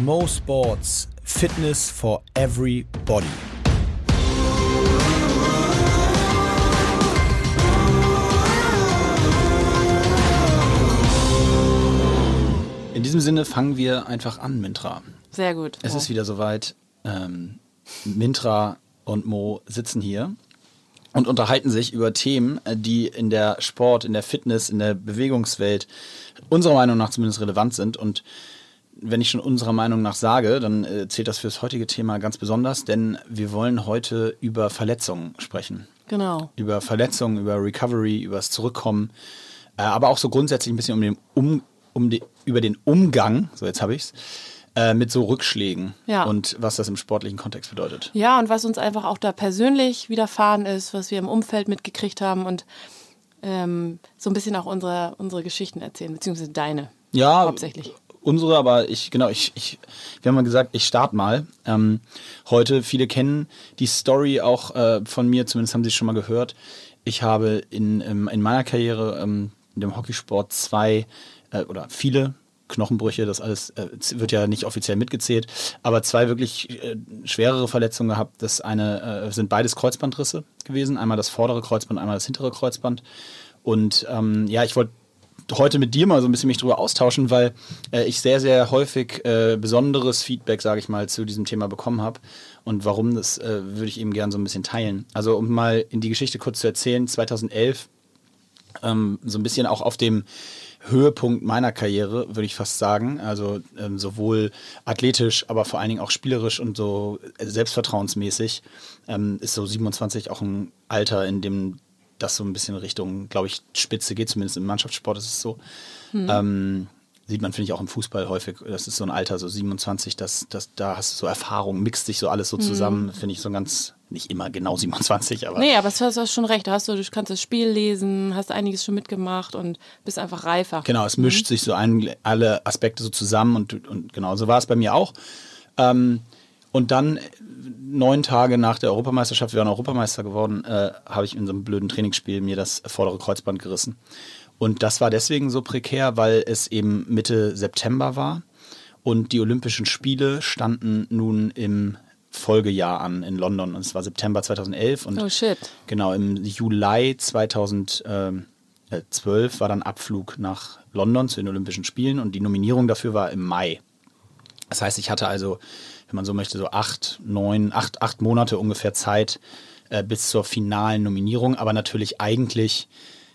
Mo Sports Fitness for Everybody. In diesem Sinne fangen wir einfach an, Mintra. Sehr gut. Es Mo. ist wieder soweit. Ähm, Mintra und Mo sitzen hier und unterhalten sich über Themen, äh, die in der Sport, in der Fitness, in der Bewegungswelt unserer Meinung nach zumindest relevant sind. Und wenn ich schon unserer Meinung nach sage, dann äh, zählt das für das heutige Thema ganz besonders, denn wir wollen heute über Verletzungen sprechen. Genau. Über Verletzungen, über Recovery, über das Zurückkommen, äh, aber auch so grundsätzlich ein bisschen um den um, um die, über den Umgang, so jetzt habe ich's, äh, mit so Rückschlägen Ja. und was das im sportlichen Kontext bedeutet. Ja, und was uns einfach auch da persönlich widerfahren ist, was wir im Umfeld mitgekriegt haben und ähm, so ein bisschen auch unsere, unsere Geschichten erzählen, beziehungsweise deine. Ja, Hauptsächlich. Unsere, aber ich, genau, ich, ich, wir haben mal gesagt, ich starte mal. Ähm, heute, viele kennen die Story auch äh, von mir, zumindest haben sie es schon mal gehört. Ich habe in, ähm, in meiner Karriere ähm, in dem Hockeysport zwei äh, oder viele Knochenbrüche, das alles äh, wird ja nicht offiziell mitgezählt, aber zwei wirklich äh, schwerere Verletzungen gehabt. Das eine äh, sind beides Kreuzbandrisse gewesen, einmal das vordere Kreuzband, einmal das hintere Kreuzband. Und ähm, ja, ich wollte heute mit dir mal so ein bisschen mich drüber austauschen, weil äh, ich sehr, sehr häufig äh, besonderes Feedback, sage ich mal, zu diesem Thema bekommen habe. Und warum, das äh, würde ich eben gern so ein bisschen teilen. Also um mal in die Geschichte kurz zu erzählen, 2011, ähm, so ein bisschen auch auf dem Höhepunkt meiner Karriere, würde ich fast sagen. Also ähm, sowohl athletisch, aber vor allen Dingen auch spielerisch und so selbstvertrauensmäßig ähm, ist so 27 auch ein Alter, in dem das so ein bisschen Richtung, glaube ich, Spitze geht, zumindest im Mannschaftssport ist es so. Ähm, sieht man, finde ich, auch im Fußball häufig. Das ist so ein Alter, so 27, das, das, da hast du so Erfahrung, mixt sich so alles so zusammen, finde ich so ganz, nicht immer genau 27, aber Nee, aber du hast schon recht. Da hast du, du kannst das Spiel lesen, hast einiges schon mitgemacht und bist einfach reifer. Genau, es mischt sich so ein, alle Aspekte so zusammen und, und genau so war es bei mir auch. Ähm, und dann äh, neun Tage nach der Europameisterschaft, wir waren Europameister geworden, äh, habe ich in so einem blöden Trainingsspiel mir das vordere Kreuzband gerissen. Und das war deswegen so prekär, weil es eben Mitte September war und die Olympischen Spiele standen nun im Folgejahr an in London und es war September 2011 und Oh shit. Genau, im Juli 2012 war dann Abflug nach London zu den Olympischen Spielen und die Nominierung dafür war im Mai. Das heißt, ich hatte also, wenn man so möchte, so acht, neun, acht, acht Monate ungefähr Zeit äh, bis zur finalen Nominierung, aber natürlich eigentlich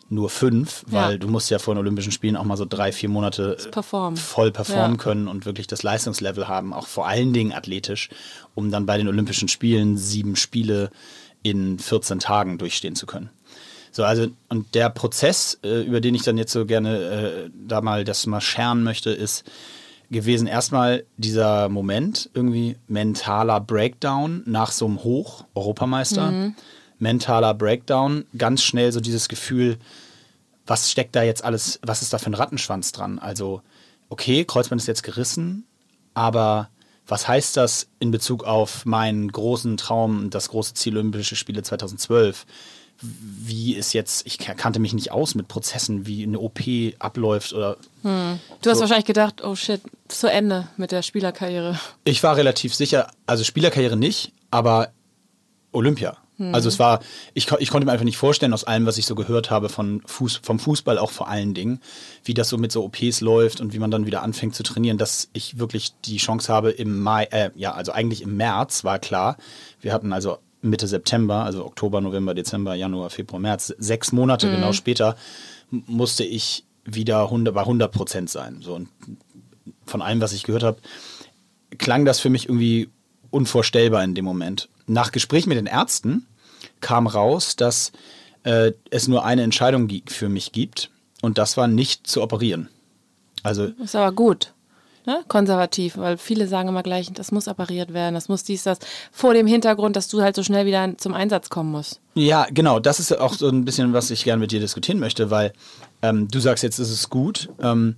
nur fünf, weil Ja. du musst ja vor den Olympischen Spielen auch mal so drei, vier Monate äh, performen. voll performen Ja. können und wirklich das Leistungslevel haben, auch vor allen Dingen athletisch, um dann bei den Olympischen Spielen sieben Spiele in 14 Tagen durchstehen zu können. So, also, und der Prozess, äh, über den ich dann jetzt so gerne äh, da mal das mal scheren möchte, ist gewesen erstmal dieser Moment, irgendwie mentaler Breakdown nach so einem Hoch, Europameister, mentaler Breakdown, ganz schnell so dieses Gefühl, was steckt da jetzt alles, was ist da für ein Rattenschwanz dran? Also, okay, Kreuzband ist jetzt gerissen, aber was heißt das in Bezug auf meinen großen Traum, das große Ziel Olympische Spiele 2012? Wie ist jetzt, ich kannte mich nicht aus mit Prozessen, wie eine OP abläuft oder Du hast So. wahrscheinlich gedacht, oh shit, zu Ende mit der Spielerkarriere. Ich war relativ sicher, also Spielerkarriere nicht, aber Olympia. Also es war, ich, ich konnte mir einfach nicht vorstellen, aus allem, was ich so gehört habe von Fuß, vom Fußball auch vor allen Dingen, wie das so mit so OPs läuft und wie man dann wieder anfängt zu trainieren, dass ich wirklich die Chance habe im Mai, äh, ja, also eigentlich im März war klar. Wir hatten also Mitte September, also Oktober, November, Dezember, Januar, Februar, März, sechs Monate genau später musste ich wieder 100, bei 100 Prozent sein. So, und von allem, was ich gehört habe, klang das für mich irgendwie unvorstellbar in dem Moment. Nach Gespräch mit den Ärzten kam raus, dass äh, es nur eine Entscheidung für mich gibt und das war nicht zu operieren. Also Ist aber gut. Ne? Konservativ, weil viele sagen immer gleich, das muss operiert werden, das muss dies, das. Vor dem Hintergrund, dass du halt so schnell wieder zum Einsatz kommen musst. Ja, genau. Das ist auch so ein bisschen, was ich gerne mit dir diskutieren möchte, weil ähm, du sagst jetzt, es ist gut. Ähm,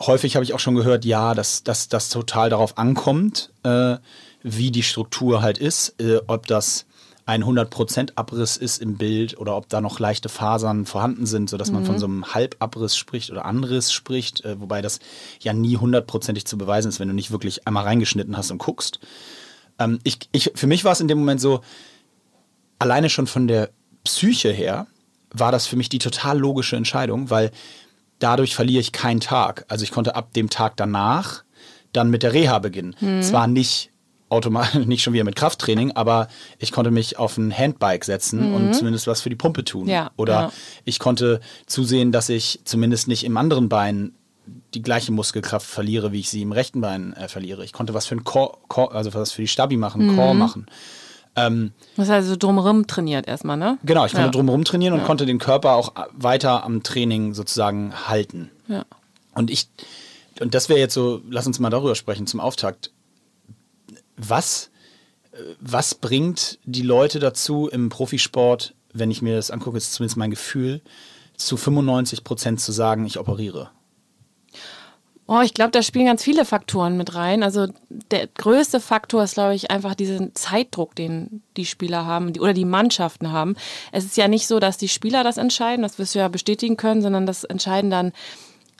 häufig habe ich auch schon gehört, ja, dass dass das total darauf ankommt, äh, wie die Struktur halt ist, äh, ob das ein 100% Abriss ist im Bild oder ob da noch leichte Fasern vorhanden sind, sodass man von so einem Halbabriss spricht oder Anriss spricht, äh, wobei das ja nie hundertprozentig zu beweisen ist, wenn du nicht wirklich einmal reingeschnitten hast und guckst. Ähm, ich, ich, für mich war es in dem Moment so, alleine schon von der Psyche her, war das für mich die total logische Entscheidung, weil dadurch verliere ich keinen Tag. Also ich konnte ab dem Tag danach dann mit der Reha beginnen. Mhm. Zwar nicht automatisch, nicht schon wieder mit Krafttraining, aber ich konnte mich auf ein Handbike setzen mhm. und zumindest was für die Pumpe tun. Ja, Oder ja. ich konnte zusehen, dass ich zumindest nicht im anderen Bein die gleiche Muskelkraft verliere, wie ich sie im rechten Bein äh, verliere. Ich konnte was für ein Core, Core, also was für die Stabi machen, mhm. Core machen. Ähm, das heißt, also drumherum trainiert erstmal, ne? Genau, ich konnte ja. drumherum trainieren und ja. konnte den Körper auch weiter am Training sozusagen halten. Ja. Und ich, und das wäre jetzt so, lass uns mal darüber sprechen zum Auftakt. Was, was bringt die Leute dazu im Profisport, wenn ich mir das angucke, ist zumindest mein Gefühl, zu 95 Prozent zu sagen, ich operiere? Oh, ich glaube, da spielen ganz viele Faktoren mit rein. Also der größte Faktor ist, glaube ich, einfach diesen Zeitdruck, den die Spieler haben die, oder die Mannschaften haben. Es ist ja nicht so, dass die Spieler das entscheiden, das wirst du ja bestätigen können, sondern das entscheiden dann,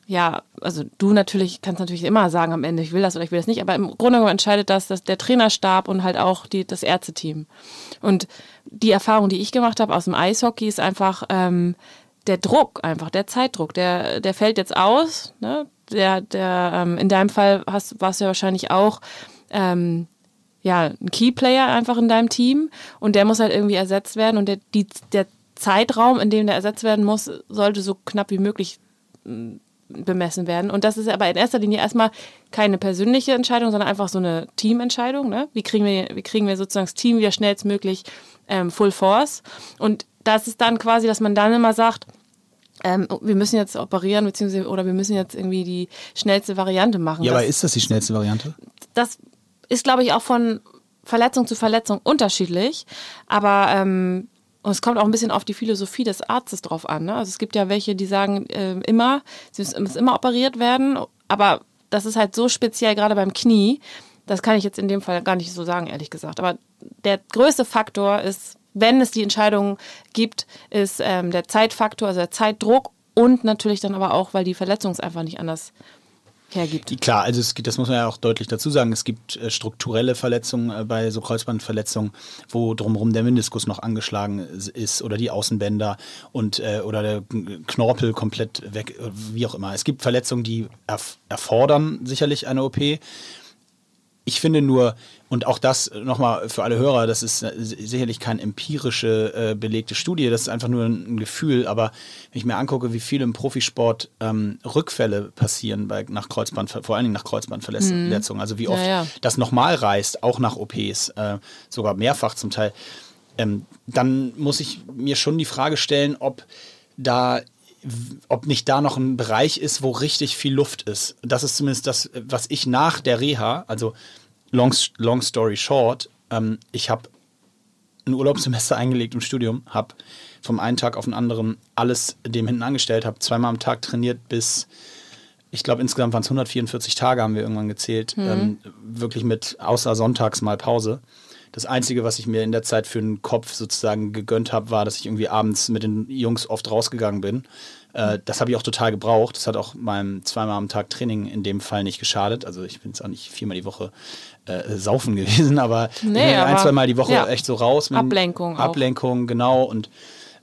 ja, also du natürlich kannst natürlich immer sagen am Ende, ich will das oder ich will das nicht, aber im Grunde genommen entscheidet das, dass der Trainerstab und halt auch die, das Ärzteteam. Und die Erfahrung, die ich gemacht habe aus dem Eishockey, ist einfach ähm, der Druck, einfach der Zeitdruck, der, der fällt jetzt aus. Ne? der, der ähm, in deinem Fall hast, warst du ja wahrscheinlich auch ähm, ja, ein Keyplayer einfach in deinem Team und der muss halt irgendwie ersetzt werden und der, die, der Zeitraum, in dem der ersetzt werden muss, sollte so knapp wie möglich bemessen werden. Und das ist aber in erster Linie erstmal keine persönliche Entscheidung, sondern einfach so eine Teamentscheidung. Ne? Wie, kriegen wir, wie kriegen wir sozusagen das Team wieder schnellstmöglich ähm, Full Force? Und das ist dann quasi, dass man dann immer sagt, ähm, wir müssen jetzt operieren, beziehungsweise oder wir müssen jetzt irgendwie die schnellste Variante machen. Ja, das, aber ist das die schnellste Variante? Das ist, glaube ich, auch von Verletzung zu Verletzung unterschiedlich. Aber ähm, und es kommt auch ein bisschen auf die Philosophie des Arztes drauf an. Ne? Also es gibt ja welche, die sagen äh, immer, sie müssen immer operiert werden, aber das ist halt so speziell, gerade beim Knie. Das kann ich jetzt in dem Fall gar nicht so sagen, ehrlich gesagt. Aber der größte Faktor ist wenn es die Entscheidung gibt, ist ähm, der Zeitfaktor, also der Zeitdruck und natürlich dann aber auch, weil die Verletzung es einfach nicht anders hergibt. Klar, also es gibt, das muss man ja auch deutlich dazu sagen, es gibt äh, strukturelle Verletzungen äh, bei so Kreuzbandverletzungen, wo drumherum der Meniskus noch angeschlagen ist oder die Außenbänder und äh, oder der Knorpel komplett weg, wie auch immer. Es gibt Verletzungen, die erf erfordern sicherlich eine OP ich finde nur, und auch das nochmal für alle Hörer, das ist sicherlich keine empirische äh, belegte Studie, das ist einfach nur ein, Gefühl, aber wenn ich mir angucke, wie viel im Profisport ähm, Rückfälle passieren bei, nach Kreuzband, vor allen Dingen nach Kreuzbandverletzungen, mhm. also wie oft ja, ja. das nochmal reißt, auch nach OPs, äh, sogar mehrfach zum Teil, ähm, dann muss ich mir schon die Frage stellen, ob da ob nicht da noch ein Bereich ist, wo richtig viel Luft ist. Das ist zumindest das, was ich nach der Reha, also long, long story short, ähm, ich habe ein Urlaubssemester eingelegt im Studium, habe vom einen Tag auf den anderen alles dem hinten angestellt, habe zweimal am Tag trainiert bis, ich glaube insgesamt waren es 144 Tage, haben wir irgendwann gezählt, mhm. ähm, wirklich mit außer sonntags mal Pause. Das Einzige, was ich mir in der Zeit für den Kopf sozusagen gegönnt habe, war, dass ich irgendwie abends mit den Jungs oft rausgegangen bin. Äh, das habe ich auch total gebraucht. Das hat auch meinem zweimal am Tag Training in dem Fall nicht geschadet. Also ich bin jetzt auch nicht viermal die Woche äh, saufen gewesen, aber, nee, aber ein, zwei Mal die Woche ja. echt so raus. Ablenkung. Ablenkung, auch. genau. Und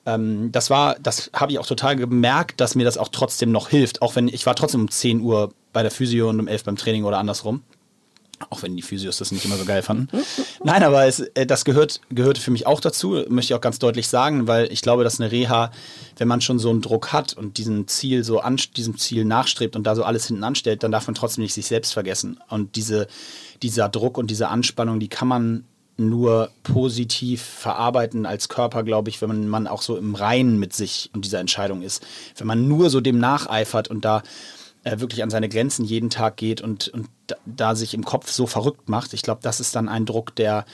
ähm, das war, das habe ich auch total gemerkt, dass mir das auch trotzdem noch hilft. Auch wenn ich war trotzdem um 10 Uhr bei der Physio und um 11 beim Training oder andersrum. Auch wenn die Physios das nicht immer so geil fanden. Nein, aber es, äh, das gehört, gehörte für mich auch dazu, möchte ich auch ganz deutlich sagen, weil ich glaube, dass eine Reha, wenn man schon so einen Druck hat und diesen Ziel so an, diesem Ziel nachstrebt und da so alles hinten anstellt, dann darf man trotzdem nicht sich selbst vergessen. Und diese, dieser Druck und diese Anspannung, die kann man nur positiv verarbeiten als Körper, glaube ich, wenn man, man auch so im Reinen mit sich und dieser Entscheidung ist. Wenn man nur so dem nacheifert und da äh, wirklich an seine Grenzen jeden Tag geht und, und da, sich im Kopf so verrückt macht, ich glaube, das ist dann ein Druck, der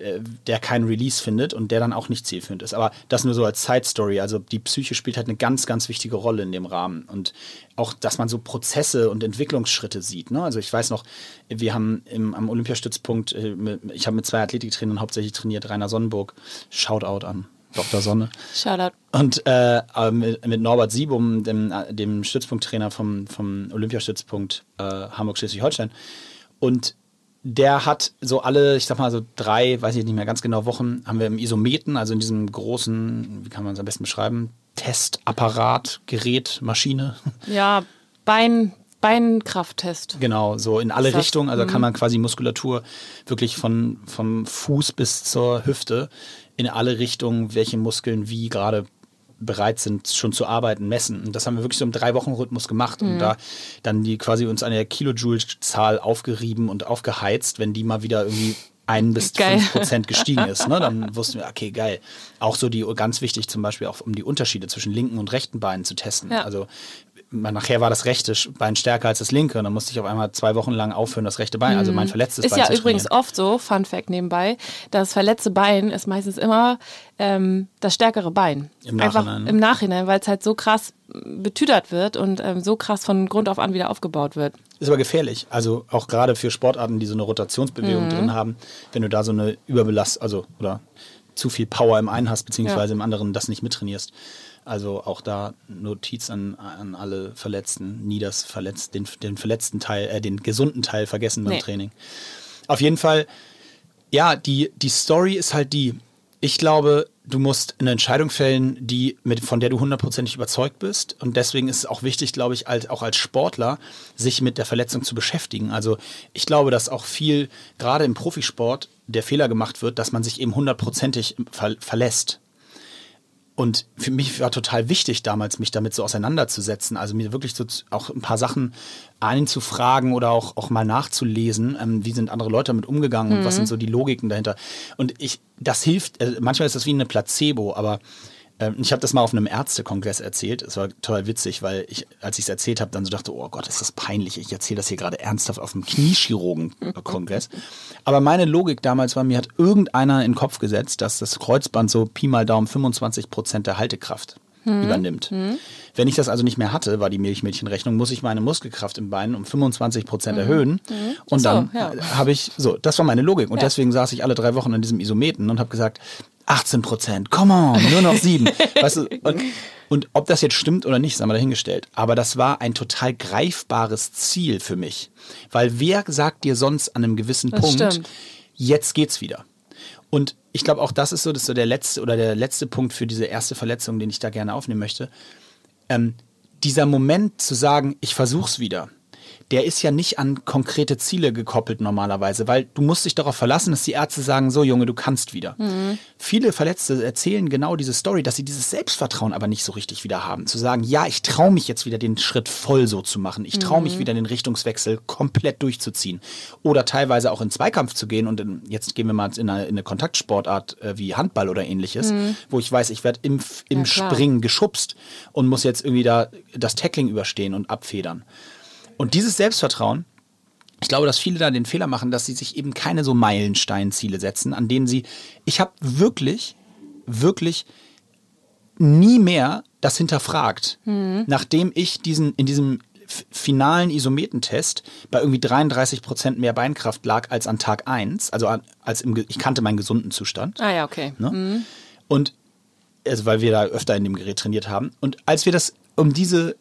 äh, der keinen Release findet und der dann auch nicht zielführend ist. Aber das nur so als Side Story. Also die Psyche spielt halt eine ganz, ganz wichtige Rolle in dem Rahmen. Und auch, dass man so Prozesse und Entwicklungsschritte sieht. Ne? Also ich weiß noch, wir haben im, am Olympiastützpunkt, äh, ich habe mit zwei Athletiktrainern hauptsächlich trainiert, Rainer Sonnenburg, Shoutout an Dr. Sonne. Shoutout. Und äh, mit, mit, Norbert Siebum, dem, dem Stützpunkttrainer vom, vom Olympiastützpunkt äh, Hamburg-Schleswig-Holstein. Und der hat so alle, ich sag mal so drei, weiß ich nicht mehr ganz genau, Wochen, haben wir im Isometen, also in diesem großen, wie kann man es am besten beschreiben, Testapparat, Gerät, Maschine. Ja, Bein, Beinkrafttest. Genau, so in alle Richtungen. Also kann mhm. man quasi Muskulatur wirklich von, vom Fuß bis zur Hüfte in alle Richtungen, welche Muskeln wie gerade bereit sind, schon zu arbeiten, messen. Und das haben wir wirklich so im Drei-Wochen-Rhythmus gemacht mhm. und da dann die quasi uns an der Kilojoule-Zahl aufgerieben und aufgeheizt, wenn die mal wieder irgendwie ein bis fünf Prozent gestiegen ist. Ne? Dann wussten wir, okay, geil. Auch so die ganz wichtig zum Beispiel auch um die Unterschiede zwischen linken und rechten Beinen zu testen. Ja. Also nachher war das rechte Bein stärker als das linke und dann musste ich auf einmal zwei Wochen lang aufhören, das rechte Bein, also mein mhm. verletztes ist Bein Ist ja übrigens oft so, Fun Fact nebenbei, das verletzte Bein ist meistens immer ähm, das stärkere Bein. Im Nachhinein. Einfach im Nachhinein, weil es halt so krass betüdert wird und ähm, so krass von Grund auf an wieder aufgebaut wird. Ist aber gefährlich. Also auch gerade für Sportarten, die so eine Rotationsbewegung mhm. drin haben, wenn du da so eine Überbelast, also oder zu viel Power im einen hast, beziehungsweise ja. im anderen das nicht mittrainierst. Also auch da Notiz an, an alle Verletzten, nie das verletzt, den, den verletzten Teil, äh, den gesunden Teil vergessen beim nee. Training. Auf jeden Fall, ja, die, die Story ist halt die, ich glaube, du musst eine Entscheidung fällen, die mit, von der du hundertprozentig überzeugt bist. Und deswegen ist es auch wichtig, glaube ich, als, auch als Sportler, sich mit der Verletzung zu beschäftigen. Also ich glaube, dass auch viel, gerade im Profisport, der Fehler gemacht wird, dass man sich eben hundertprozentig ver verlässt. Und für mich war total wichtig damals, mich damit so auseinanderzusetzen. Also mir wirklich so auch ein paar Sachen einzufragen oder auch, auch mal nachzulesen. Ähm, wie sind andere Leute damit umgegangen mhm. und was sind mhm. so die Logiken dahinter. Und ich, das hilft, äh, manchmal ist das wie eine Placebo, aber ähm, ich habe das mal auf einem Ärztekongress erzählt. Es war total witzig, weil ich, als ich es erzählt habe, dann so dachte, oh Gott, ist das peinlich. Ich erzähle das hier gerade ernsthaft auf einem Kniechirurgen-Kongress. Aber meine Logik damals war, mir hat irgendeiner in den Kopf gesetzt, dass das Kreuzband so Pi mal Daumen 25 Prozent der Haltekraft hm. übernimmt. Hm. Wenn ich das also nicht mehr hatte, war die Milchmädchenrechnung, muss ich meine Muskelkraft im Bein um 25 Prozent mhm. erhöhen. Mhm. Und so, dann ja. habe ich, so, das war meine Logik. Und ja. deswegen saß ich alle drei Wochen an diesem Isometen und habe gesagt, 18 Prozent, come on, nur noch sieben. weißt du, und, und ob das jetzt stimmt oder nicht, ist einmal dahingestellt. Aber das war ein total greifbares Ziel für mich. Weil wer sagt dir sonst an einem gewissen das Punkt, stimmt. jetzt geht's wieder? Und ich glaube, auch das ist so, das ist so der letzte oder der letzte Punkt für diese erste Verletzung, den ich da gerne aufnehmen möchte. Ähm, dieser Moment zu sagen, ich versuch's wieder der ist ja nicht an konkrete Ziele gekoppelt normalerweise, weil du musst dich darauf verlassen, dass die Ärzte sagen, so Junge, du kannst wieder. Mhm. Viele Verletzte erzählen genau diese Story, dass sie dieses Selbstvertrauen aber nicht so richtig wieder haben. Zu sagen, ja, ich traue mich jetzt wieder den Schritt voll so zu machen. Ich traue mich mhm. wieder den Richtungswechsel komplett durchzuziehen. Oder teilweise auch in Zweikampf zu gehen und in, jetzt gehen wir mal in eine, in eine Kontaktsportart äh, wie Handball oder ähnliches, mhm. wo ich weiß, ich werde im, im ja, Springen geschubst und muss jetzt irgendwie da das Tackling überstehen und abfedern. Und dieses Selbstvertrauen, ich glaube, dass viele da den Fehler machen, dass sie sich eben keine so Meilensteinziele setzen, an denen sie, ich habe wirklich, wirklich nie mehr das hinterfragt, mhm. nachdem ich diesen, in diesem finalen Isometentest bei irgendwie 33 Prozent mehr Beinkraft lag als an Tag 1, also als im, ich kannte meinen gesunden Zustand. Ah ja, okay. Ne? Mhm. Und also weil wir da öfter in dem Gerät trainiert haben. Und als wir das um diese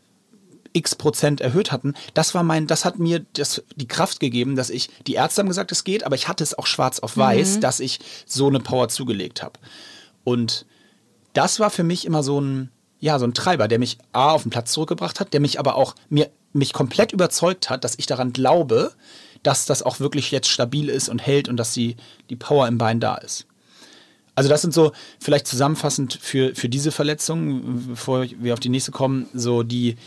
x Prozent erhöht hatten, das war mein, das hat mir das, die Kraft gegeben, dass ich, die Ärzte haben gesagt, es geht, aber ich hatte es auch schwarz auf weiß, mhm. dass ich so eine Power zugelegt habe. Und das war für mich immer so ein, ja, so ein Treiber, der mich A auf den Platz zurückgebracht hat, der mich aber auch mir mich komplett überzeugt hat, dass ich daran glaube, dass das auch wirklich jetzt stabil ist und hält und dass die, die Power im Bein da ist. Also das sind so vielleicht zusammenfassend für, für diese Verletzung, bevor wir auf die nächste kommen, so die,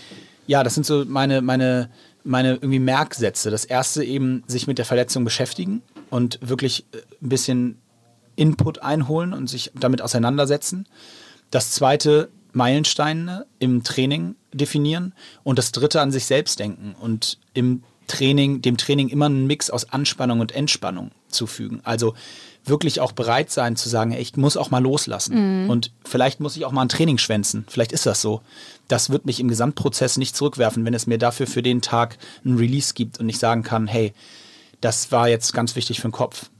ja, das sind so meine, meine, meine irgendwie Merksätze. Das erste eben sich mit der Verletzung beschäftigen und wirklich äh, ein bisschen Input einholen und sich damit auseinandersetzen. Das zweite Meilensteine im Training definieren und das dritte an sich selbst denken und im Training, dem Training immer einen Mix aus Anspannung und Entspannung zufügen. Also wirklich auch bereit sein zu sagen, ich muss auch mal loslassen. Mhm. Und vielleicht muss ich auch mal ein Training schwänzen. Vielleicht ist das so. Das wird mich im Gesamtprozess nicht zurückwerfen, wenn es mir dafür für den Tag ein Release gibt und ich sagen kann, hey, das war jetzt ganz wichtig für den Kopf.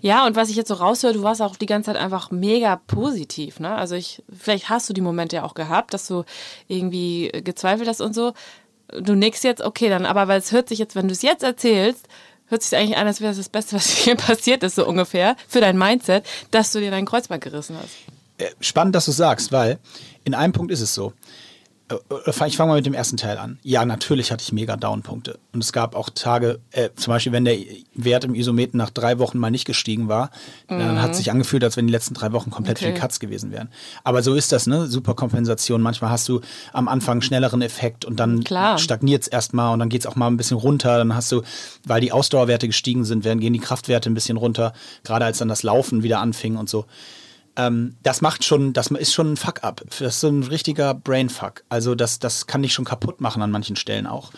Ja, und was ich jetzt so raushöre, du warst auch die ganze Zeit einfach mega positiv. Ne? Also ich, vielleicht hast du die Momente ja auch gehabt, dass du irgendwie gezweifelt hast und so. Du nickst jetzt, okay, dann, aber weil es hört sich jetzt, wenn du es jetzt erzählst, hört sich eigentlich an, als wäre das das Beste, was hier passiert ist, so ungefähr, für dein Mindset, dass du dir dein Kreuzband gerissen hast. Äh, spannend, dass du sagst, weil in einem Punkt ist es so. Ich fange mal mit dem ersten Teil an. Ja, natürlich hatte ich mega Down-Punkte. Und es gab auch Tage, äh, zum Beispiel, wenn der Wert im Isometer nach drei Wochen mal nicht gestiegen war, mhm. dann hat es sich angefühlt, als wenn die letzten drei Wochen komplett okay. für die Katz gewesen wären. Aber so ist das, ne? Superkompensation. Manchmal hast du am Anfang einen schnelleren Effekt und dann stagniert es erstmal und dann geht es auch mal ein bisschen runter. Dann hast du, weil die Ausdauerwerte gestiegen sind, werden gehen die Kraftwerte ein bisschen runter, gerade als dann das Laufen wieder anfing und so ähm, das macht schon, das ist schon ein Fuck-up. Das ist so ein richtiger Brain-Fuck. Also das, das kann dich schon kaputt machen an manchen Stellen auch.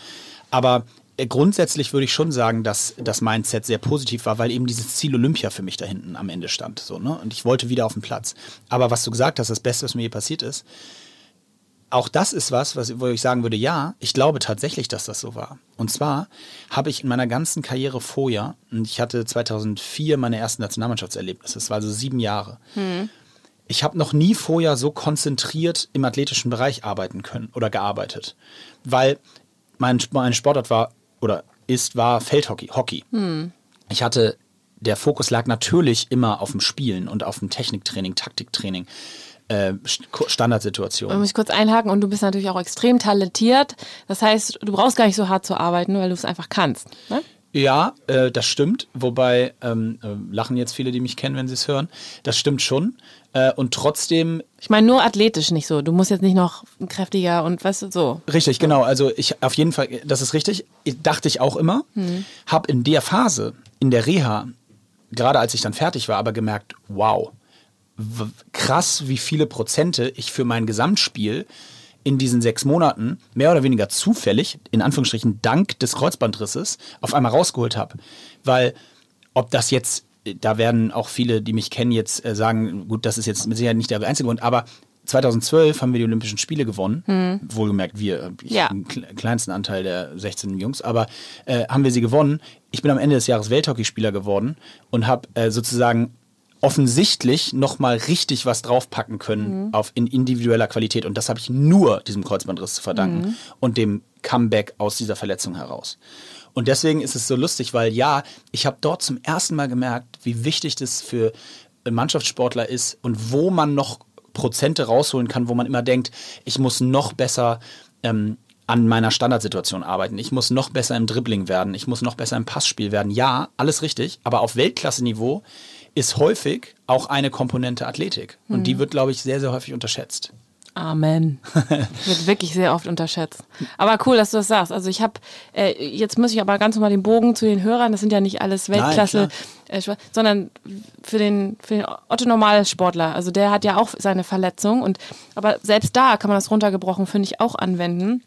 Aber äh, grundsätzlich würde ich schon sagen, dass das Mindset sehr positiv war, weil eben dieses Ziel Olympia für mich da hinten am Ende stand. So, ne? Und ich wollte wieder auf den Platz. Aber was du gesagt hast, das Beste, was mir je passiert ist, auch das ist was, was, wo ich sagen würde, ja, ich glaube tatsächlich, dass das so war. Und zwar habe ich in meiner ganzen Karriere vorher, und ich hatte 2004 meine ersten Nationalmannschaftserlebnisse, das war also sieben Jahre. Hm. Ich habe noch nie vorher so konzentriert im athletischen Bereich arbeiten können oder gearbeitet, weil mein, mein Sportart war oder ist, war Feldhockey, Hockey. Hm. Ich hatte, der Fokus lag natürlich immer auf dem Spielen und auf dem Techniktraining, Taktiktraining äh, Standardsituation. Ich muss kurz einhaken und du bist natürlich auch extrem talentiert. Das heißt, du brauchst gar nicht so hart zu arbeiten, weil du es einfach kannst. Ne? Ja, äh, das stimmt. Wobei ähm, äh, lachen jetzt viele, die mich kennen, wenn sie es hören. Das stimmt schon. Äh, und trotzdem. Ich meine nur athletisch nicht so. Du musst jetzt nicht noch kräftiger und weißt du so. Richtig, genau. Also ich auf jeden Fall, das ist richtig. Dachte ich auch immer. Hm. Hab in der Phase, in der Reha, gerade als ich dann fertig war, aber gemerkt, wow, krass, wie viele Prozente ich für mein Gesamtspiel in diesen sechs Monaten mehr oder weniger zufällig, in Anführungsstrichen dank des Kreuzbandrisses, auf einmal rausgeholt habe. Weil ob das jetzt, da werden auch viele, die mich kennen, jetzt äh, sagen, gut, das ist jetzt mit Sicherheit nicht der einzige Grund, aber 2012 haben wir die Olympischen Spiele gewonnen. Hm. Wohlgemerkt, wir, ich ja. den kleinsten Anteil der 16 Jungs, aber äh, haben wir sie gewonnen. Ich bin am Ende des Jahres Welthockeyspieler geworden und habe äh, sozusagen offensichtlich nochmal richtig was draufpacken können mhm. auf in individueller Qualität. Und das habe ich nur diesem Kreuzbandriss zu verdanken mhm. und dem Comeback aus dieser Verletzung heraus. Und deswegen ist es so lustig, weil ja, ich habe dort zum ersten Mal gemerkt, wie wichtig das für Mannschaftssportler ist und wo man noch Prozente rausholen kann, wo man immer denkt, ich muss noch besser ähm, an meiner Standardsituation arbeiten. Ich muss noch besser im Dribbling werden. Ich muss noch besser im Passspiel werden. Ja, alles richtig. Aber auf Weltklasse-Niveau ist häufig auch eine Komponente Athletik. Und mhm. die wird, glaube ich, sehr, sehr häufig unterschätzt. Amen. wird wirklich sehr oft unterschätzt. Aber cool, dass du das sagst. Also ich habe, äh, jetzt muss ich aber ganz normal den Bogen zu den Hörern, das sind ja nicht alles Weltklasse, Nein, äh, sondern für den, für den Otto-Normalsportler. Also der hat ja auch seine Verletzung. Und, aber selbst da kann man das runtergebrochen, finde ich, auch anwenden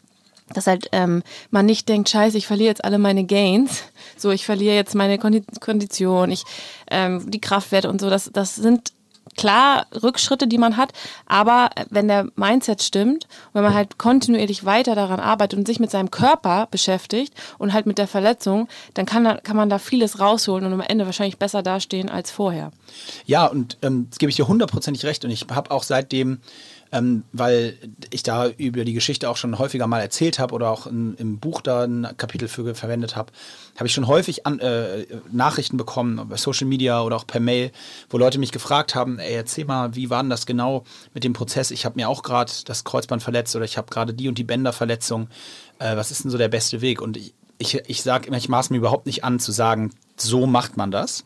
dass halt ähm, man nicht denkt, scheiße, ich verliere jetzt alle meine Gains, so ich verliere jetzt meine Kondition, ich ähm, die Kraftwerte und so. Das, das sind klar Rückschritte, die man hat, aber wenn der Mindset stimmt, wenn man halt kontinuierlich weiter daran arbeitet und sich mit seinem Körper beschäftigt und halt mit der Verletzung, dann kann, kann man da vieles rausholen und am Ende wahrscheinlich besser dastehen als vorher. Ja, und ähm, das gebe ich dir hundertprozentig recht und ich habe auch seitdem ähm, weil ich da über die Geschichte auch schon häufiger mal erzählt habe oder auch in, im Buch da ein Kapitel für verwendet habe, habe ich schon häufig an, äh, Nachrichten bekommen, bei Social Media oder auch per Mail, wo Leute mich gefragt haben, ey, erzähl mal, wie war denn das genau mit dem Prozess? Ich habe mir auch gerade das Kreuzband verletzt oder ich habe gerade die und die Bänderverletzung. Äh, was ist denn so der beste Weg? Und ich, ich, ich sage immer, ich maß mir überhaupt nicht an zu sagen, so macht man das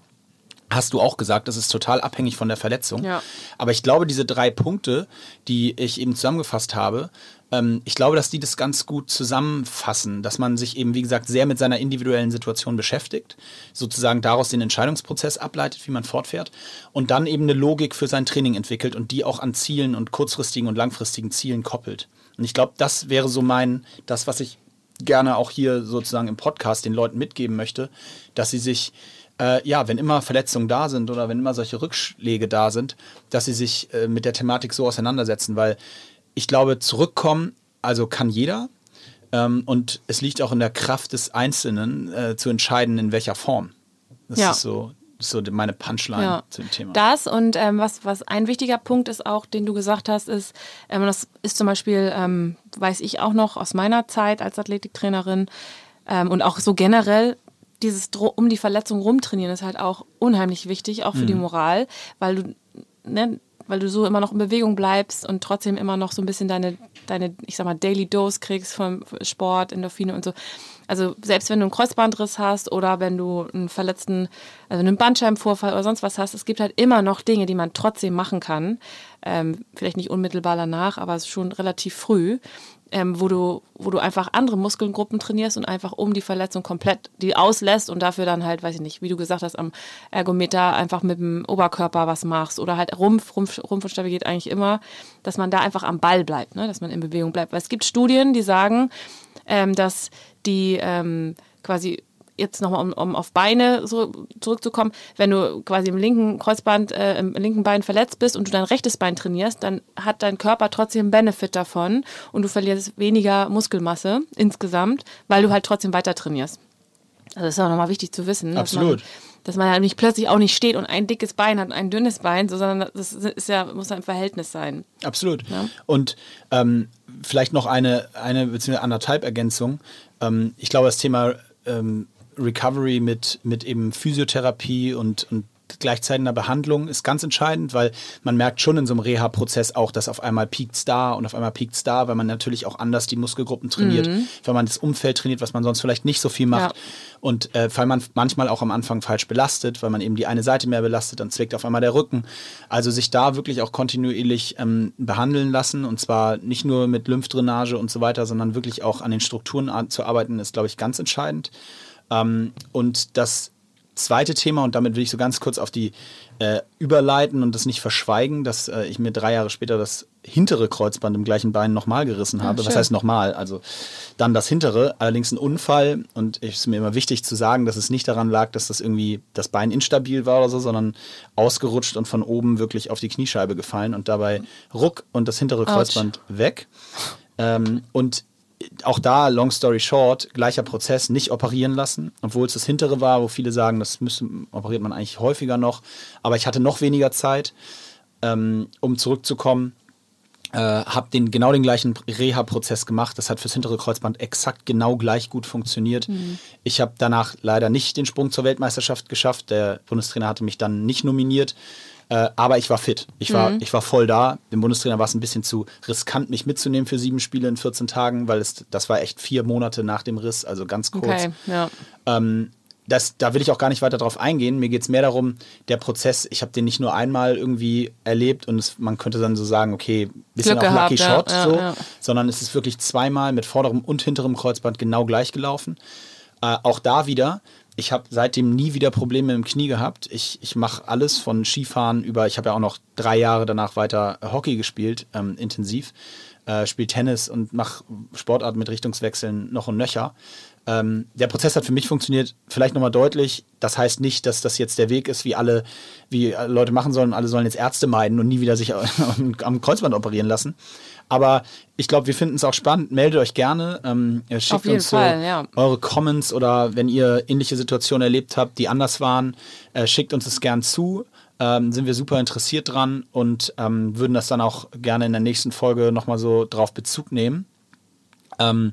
hast du auch gesagt, das ist total abhängig von der Verletzung. Ja. Aber ich glaube, diese drei Punkte, die ich eben zusammengefasst habe, ähm, ich glaube, dass die das ganz gut zusammenfassen, dass man sich eben, wie gesagt, sehr mit seiner individuellen Situation beschäftigt, sozusagen daraus den Entscheidungsprozess ableitet, wie man fortfährt und dann eben eine Logik für sein Training entwickelt und die auch an Zielen und kurzfristigen und langfristigen Zielen koppelt. Und ich glaube, das wäre so mein, das, was ich gerne auch hier sozusagen im Podcast den Leuten mitgeben möchte, dass sie sich äh, ja, wenn immer Verletzungen da sind oder wenn immer solche Rückschläge da sind, dass sie sich äh, mit der Thematik so auseinandersetzen, weil ich glaube, zurückkommen, also kann jeder. Ähm, und es liegt auch in der Kraft des Einzelnen äh, zu entscheiden, in welcher Form. Das Ja. ist so, so meine Punchline Ja. zu dem Thema. Das und ähm, was, was ein wichtiger Punkt ist auch, den du gesagt hast, ist, ähm, das ist zum Beispiel, ähm, weiß ich auch noch aus meiner Zeit als Athletiktrainerin ähm, und auch so generell, dieses Dro um die Verletzung rumtrainieren ist halt auch unheimlich wichtig, auch für die Moral, weil du, ne, weil du so immer noch in Bewegung bleibst und trotzdem immer noch so ein bisschen deine, deine ich sag mal, Daily Dose kriegst vom Sport, Endorphine und so. Also selbst wenn du einen Kreuzbandriss hast oder wenn du einen verletzten, also einen Bandscheibenvorfall oder sonst was hast, es gibt halt immer noch Dinge, die man trotzdem machen kann. Ähm, vielleicht nicht unmittelbar danach, aber schon relativ früh, ähm, wo, du, wo du einfach andere Muskelgruppen trainierst und einfach um die Verletzung komplett die auslässt und dafür dann halt, weiß ich nicht, wie du gesagt hast, am Ergometer einfach mit dem Oberkörper was machst oder halt Rumpf, Rumpf, Rumpf und Stabilität eigentlich immer, dass man da einfach am Ball bleibt, ne? dass man in Bewegung bleibt. Weil es gibt Studien, die sagen, ähm, dass die ähm, quasi jetzt nochmal, um, um auf Beine so zurückzukommen, wenn du quasi im linken Kreuzband, äh, im linken Bein verletzt bist und du dein rechtes Bein trainierst, dann hat dein Körper trotzdem Benefit davon und du verlierst weniger Muskelmasse insgesamt, weil du halt trotzdem weiter trainierst. Also das ist auch nochmal wichtig zu wissen. dass Absolut. Man, dass man halt nicht plötzlich auch nicht steht und ein dickes Bein hat und ein dünnes Bein, so, sondern das ist ja, muss ja im Verhältnis sein. Absolut. Und ähm, vielleicht noch eine, eine beziehungsweise anderthalb Ergänzung. Ähm, ich glaube, das Thema ähm, Recovery mit, mit eben Physiotherapie und, und gleichzeitiger Behandlung ist ganz entscheidend, weil man merkt schon in so einem Reha-Prozess auch, dass auf einmal piekt da und auf einmal piekt da, weil man natürlich auch anders die Muskelgruppen trainiert, weil man das Umfeld trainiert, was man sonst vielleicht nicht so viel macht. Ja. Und äh, weil man manchmal auch am Anfang falsch belastet, weil man eben die eine Seite mehr belastet, dann zwickt auf einmal der Rücken. Also sich da wirklich auch kontinuierlich ähm, behandeln lassen und zwar nicht nur mit Lymphdrainage und so weiter, sondern wirklich auch an den Strukturen zu arbeiten, ist, glaube ich, ganz entscheidend. Ähm, und das zweite Thema, und damit will ich so ganz kurz auf die äh, überleiten und das nicht verschweigen, dass äh, ich mir drei Jahre später das hintere Kreuzband im gleichen Bein nochmal gerissen habe. Was schön. heißt nochmal? Also dann das hintere, allerdings ein Unfall. Und es ist mir immer wichtig zu sagen, dass es nicht daran lag, dass das irgendwie das Bein instabil war oder so, sondern ausgerutscht und von oben wirklich auf die Kniescheibe gefallen und dabei ruck und das hintere Kreuzband weg. Ähm, und auch da, long story short, gleicher Prozess, nicht operieren lassen, obwohl es das hintere war, wo viele sagen, das müsste, operiert man eigentlich häufiger noch. Aber ich hatte noch weniger Zeit, ähm, um zurückzukommen. Äh, habe den genau den gleichen Reha-Prozess gemacht. Das hat fürs hintere Kreuzband exakt genau gleich gut funktioniert. Ich habe danach leider nicht den Sprung zur Weltmeisterschaft geschafft. Der Bundestrainer hatte mich dann nicht nominiert. Äh, aber ich war fit. Ich war, ich war voll da. Dem Bundestrainer war es ein bisschen zu riskant, mich mitzunehmen für sieben Spiele in 14 Tagen, weil es, das war echt vier Monate nach dem Riss, also ganz kurz. Okay, ja. Ähm, das, da will ich auch gar nicht weiter drauf eingehen. Mir geht es mehr darum, der Prozess, ich habe den nicht nur einmal irgendwie erlebt und es, man könnte dann so sagen, okay, bisschen Glück auch Lucky gehabt, Shot, ja, so, ja. sondern es ist wirklich zweimal mit vorderem und hinterem Kreuzband genau gleich gelaufen. Äh, auch da wieder, ich habe seitdem nie wieder Probleme im Knie gehabt. Ich, ich mache alles von Skifahren über, ich habe ja auch noch drei Jahre danach weiter Hockey gespielt, ähm, intensiv, äh, spiele Tennis und mache Sportarten mit Richtungswechseln noch und nöcher. Ähm, der Prozess hat für mich funktioniert, vielleicht nochmal deutlich. Das heißt nicht, dass das jetzt der Weg ist, wie alle, wie Leute machen sollen. Alle sollen jetzt Ärzte meiden und nie wieder sich am Kreuzband operieren lassen. Aber ich glaube, wir finden es auch spannend. Meldet euch gerne. Ähm, schickt uns so Fall, ja. eure Comments oder wenn ihr ähnliche Situationen erlebt habt, die anders waren, äh, schickt uns das gern zu. Ähm, sind wir super interessiert dran und ähm, würden das dann auch gerne in der nächsten Folge nochmal so drauf Bezug nehmen. Ähm,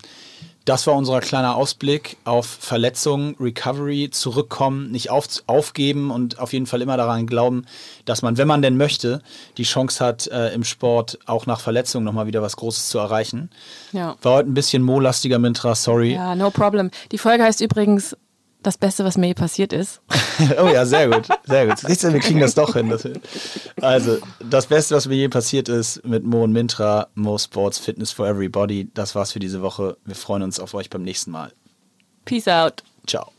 das war unser kleiner Ausblick auf Verletzungen, Recovery, zurückkommen, nicht auf, aufgeben und auf jeden Fall immer daran glauben, dass man, wenn man denn möchte, die Chance hat, äh, im Sport auch nach Verletzungen nochmal wieder was Großes zu erreichen. Ja. War heute ein bisschen molastiger Mintra, sorry. Ja, no problem. Die Folge heißt übrigens das Beste, was mir je passiert ist. oh ja, sehr gut, sehr gut. Siehst du, wir kriegen das doch hin. Das, also, das Beste, was mir je passiert ist mit Mo und Mintra, Mo Sports Fitness for Everybody. Das war's für diese Woche. Wir freuen uns auf euch beim nächsten Mal. Peace out. Ciao.